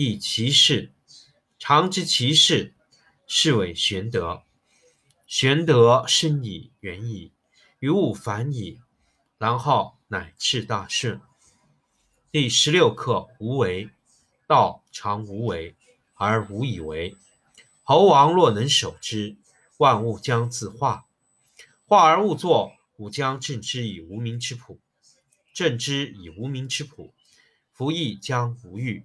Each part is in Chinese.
亦其事，常知其事，是谓玄德。玄德深矣，远矣，于物反矣，然后乃至大顺。第十六课：无为。道常无为，而无以为。猴王若能守之，万物将自化。化而勿作，吾将镇之以无名之朴。镇之以无名之朴，夫亦将无欲。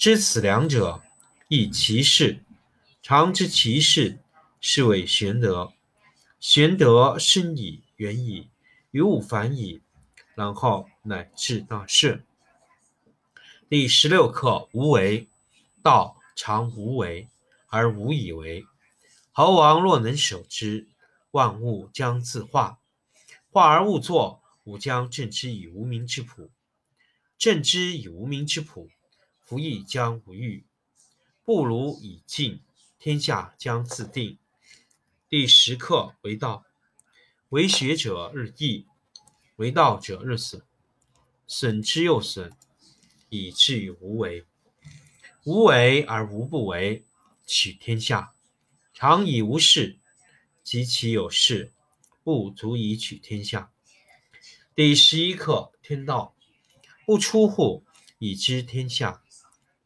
知此两者，亦其事。常知其事，是谓玄德。玄德深矣，远矣，于物反矣，然后乃至大顺。第十六课：无为。道常无为，而无以为。猴王若能守之，万物将自化。化而勿作，吾将镇之以无名之朴。镇之以无名之朴。夫亦将无欲，不如以静，天下将自定。第十课为道，为学者日益，为道者日损，损之又损，以至于无为。无为而无不为，取天下常以无事，及其有事，不足以取天下。第十一课天道，不出户，以知天下。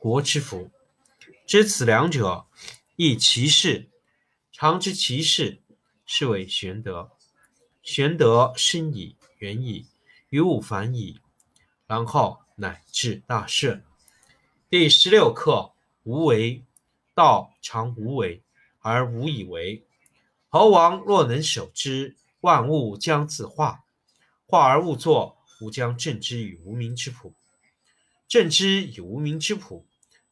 国之福，知此两者，亦其事。常知其事，是谓玄德。玄德深矣，远矣，于物反矣，然后乃至大顺。第十六课：无为。道常无为，而无以为。猴王若能守之，万物将自化。化而勿作，吾将镇之以无名之朴。镇之以无名之朴。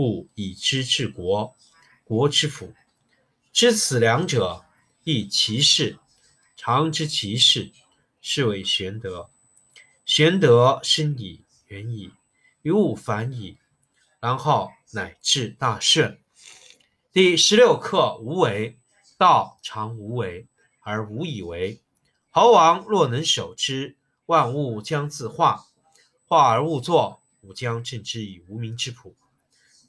故以知治国，国之辅。知此两者，亦其事。常知其事，是谓玄德。玄德深矣，远矣，于物反矣，然后乃至大顺。第十六课：无为。道常无为，而无以为。猴王若能守之，万物将自化。化而勿作，吾将镇之以无名之朴。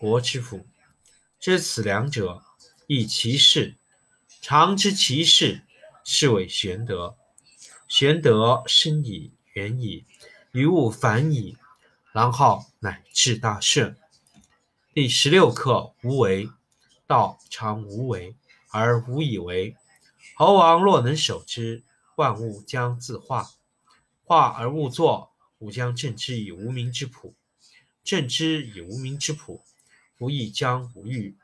国之辅。知此两者，亦其事。常知其事，是谓玄德。玄德深矣，远矣，于物反矣，然后乃至大顺。第十六课无为。道常无为，而无以为。猴王若能守之，万物将自化。化而勿作，吾将镇之以无名之朴。镇之以无名之朴，不亦将无欲。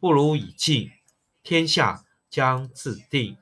不如以静，天下将自定。